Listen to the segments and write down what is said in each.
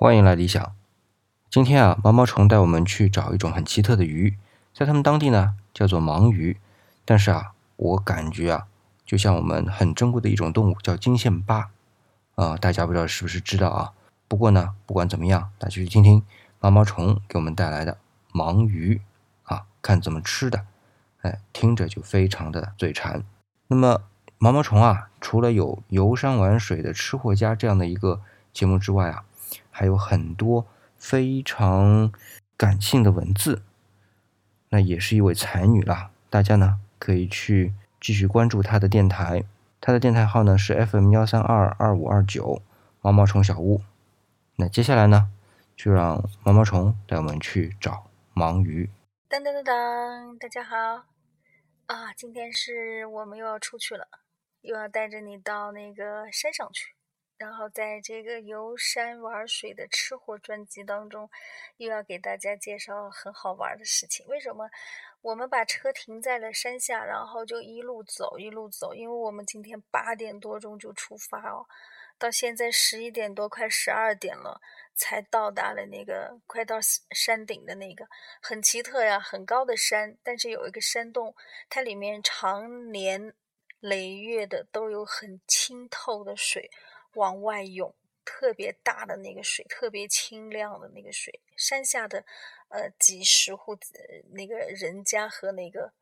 欢迎来理想。今天啊，毛毛虫带我们去找一种很奇特的鱼，在他们当地呢叫做盲鱼。但是啊，我感觉啊，就像我们很珍贵的一种动物叫金线巴啊，大家不知道是不是知道啊？不过呢，不管怎么样，大家去听听毛毛虫给我们带来的盲鱼啊，看怎么吃的，哎，听着就非常的嘴馋。那么毛毛虫啊，除了有游山玩水的吃货家这样的一个节目之外啊。还有很多非常感性的文字，那也是一位才女啦。大家呢可以去继续关注她的电台，她的电台号呢是 FM 幺三二二五二九毛毛虫小屋。那接下来呢，就让毛毛虫带我们去找盲鱼。噔噔噔噔，大家好啊！今天是我们又要出去了，又要带着你到那个山上去。然后在这个游山玩水的吃货专辑当中，又要给大家介绍很好玩的事情。为什么我们把车停在了山下，然后就一路走一路走？因为我们今天八点多钟就出发哦，到现在十一点多，快十二点了，才到达了那个快到山顶的那个很奇特呀，很高的山，但是有一个山洞，它里面常年累月的都有很清透的水。往外涌，特别大的那个水，特别清亮的那个水。山下的，呃，几十户那个人家和那个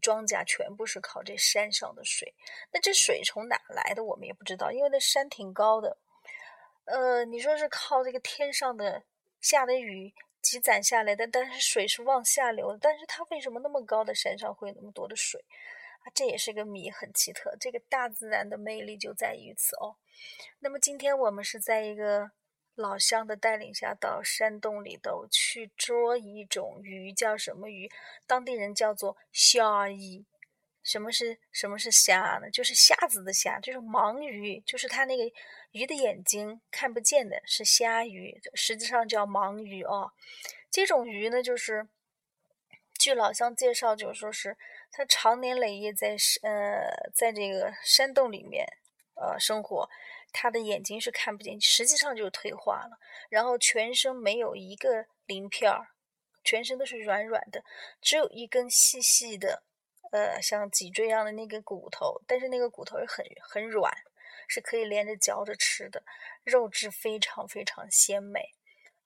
庄稼，全部是靠这山上的水。那这水从哪来的，我们也不知道，因为那山挺高的。呃，你说是靠这个天上的下的雨积攒下来的，但是水是往下流的。但是它为什么那么高的山上会有那么多的水？啊，这也是个谜，很奇特。这个大自然的魅力就在于此哦。那么今天我们是在一个老乡的带领下，到山洞里头去捉一种鱼，叫什么鱼？当地人叫做虾鱼。什么是什么是虾呢？就是瞎子的瞎，就是盲鱼，就是它那个鱼的眼睛看不见的，是虾鱼，实际上叫盲鱼哦。这种鱼呢，就是据老乡介绍，就说是。它常年累月在呃，在这个山洞里面呃生活，它的眼睛是看不见，实际上就是退化了。然后全身没有一个鳞片儿，全身都是软软的，只有一根细细的呃像脊椎一样的那个骨头，但是那个骨头是很很软，是可以连着嚼着吃的，肉质非常非常鲜美。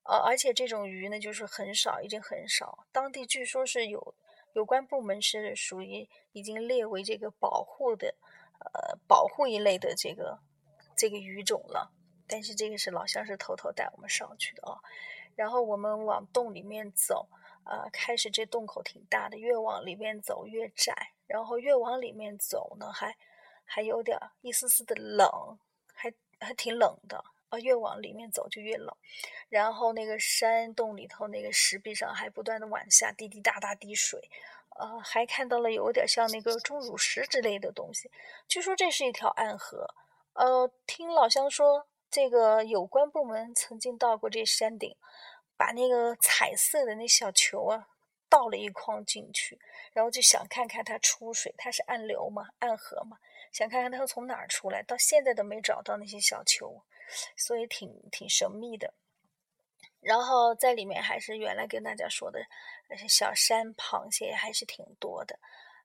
呃，而且这种鱼呢，就是很少，已经很少，当地据说是有。有关部门是属于已经列为这个保护的，呃，保护一类的这个这个鱼种了。但是这个是老乡是偷偷带我们上去的啊。然后我们往洞里面走，呃，开始这洞口挺大的，越往里面走越窄，然后越往里面走呢，还还有点一丝丝的冷，还还挺冷的。啊越往里面走就越冷，然后那个山洞里头那个石壁上还不断的往下滴滴答答滴水，呃，还看到了有点像那个钟乳石之类的东西。据说这是一条暗河，呃，听老乡说，这个有关部门曾经到过这山顶，把那个彩色的那小球啊倒了一筐进去，然后就想看看它出水，它是暗流嘛，暗河嘛，想看看它从哪儿出来，到现在都没找到那些小球。所以挺挺神秘的，然后在里面还是原来跟大家说的，小山螃蟹还是挺多的。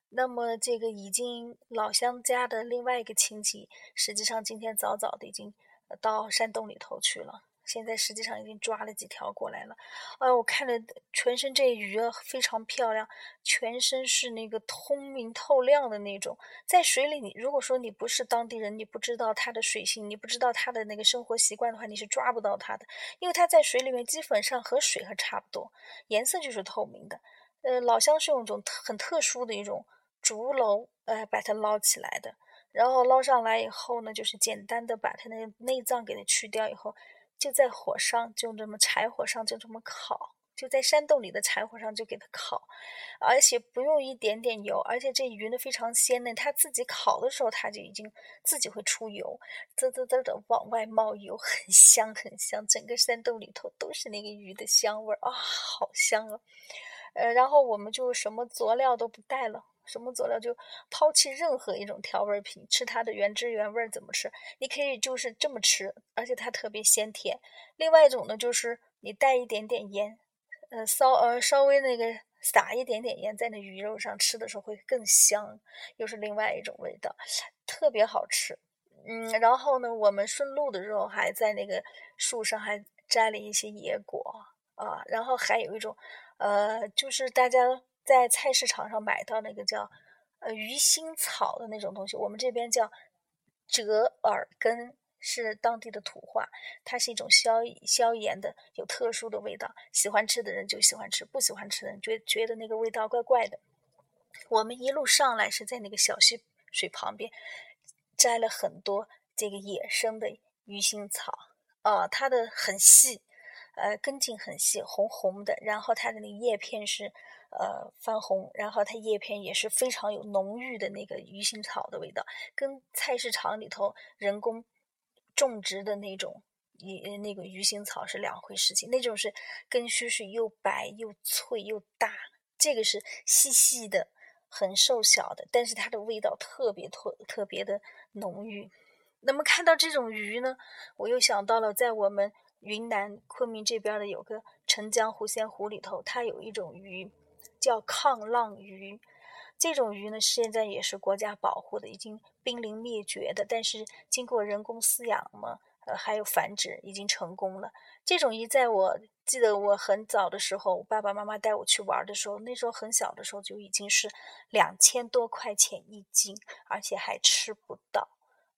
那么这个已经老乡家的另外一个亲戚，实际上今天早早的已经到山洞里头去了。现在实际上已经抓了几条过来了，哎，我看着全身这鱼啊非常漂亮，全身是那个通明透亮的那种。在水里，你如果说你不是当地人，你不知道它的水性，你不知道它的那个生活习惯的话，你是抓不到它的，因为它在水里面基本上和水还差不多，颜色就是透明的。呃，老乡是用一种很特殊的一种竹篓，呃，把它捞起来的，然后捞上来以后呢，就是简单的把它那个内脏给它去掉以后。就在火上，就这么柴火上就这么烤，就在山洞里的柴火上就给它烤，而且不用一点点油，而且这鱼呢非常鲜嫩，它自己烤的时候它就已经自己会出油，滋滋滋的往外冒油，很香很香，整个山洞里头都是那个鱼的香味儿啊，好香啊！呃，然后我们就什么佐料都不带了，什么佐料就抛弃任何一种调味品，吃它的原汁原味怎么吃？你可以就是这么吃，而且它特别鲜甜。另外一种呢，就是你带一点点盐，呃，稍呃稍微那个撒一点点盐在那鱼肉上，吃的时候会更香，又是另外一种味道，特别好吃。嗯，然后呢，我们顺路的时候还在那个树上还摘了一些野果啊，然后还有一种，呃，就是大家在菜市场上买到那个叫呃鱼腥草的那种东西，我们这边叫折耳根，是当地的土话，它是一种消消炎的，有特殊的味道，喜欢吃的人就喜欢吃，不喜欢吃的人觉觉得那个味道怪怪的。我们一路上来是在那个小溪水旁边。摘了很多这个野生的鱼腥草，啊，它的很细，呃，根茎很细，红红的，然后它的那个叶片是呃泛红，然后它叶片也是非常有浓郁的那个鱼腥草的味道，跟菜市场里头人工种植的那种鱼那个鱼腥草是两回事情，那种是根须是又白又脆又大，这个是细细的。很瘦小的，但是它的味道特别特特别的浓郁。那么看到这种鱼呢，我又想到了在我们云南昆明这边的有个澄江湖仙湖里头，它有一种鱼叫抗浪鱼。这种鱼呢，现在也是国家保护的，已经濒临灭绝的。但是经过人工饲养嘛。呃，还有繁殖已经成功了。这种鱼，在我记得我很早的时候，我爸爸妈妈带我去玩的时候，那时候很小的时候就已经是两千多块钱一斤，而且还吃不到，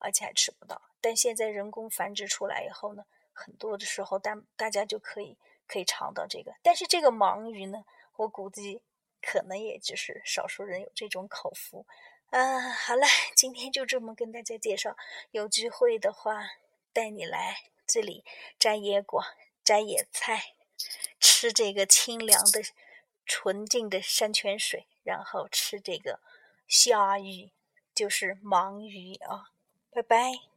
而且还吃不到。但现在人工繁殖出来以后呢，很多的时候，大大家就可以可以尝到这个。但是这个盲鱼呢，我估计可能也就是少数人有这种口福。啊，好了，今天就这么跟大家介绍，有机会的话。带你来这里摘野果、摘野菜，吃这个清凉的、纯净的山泉水，然后吃这个虾鱼，就是盲鱼啊！拜拜。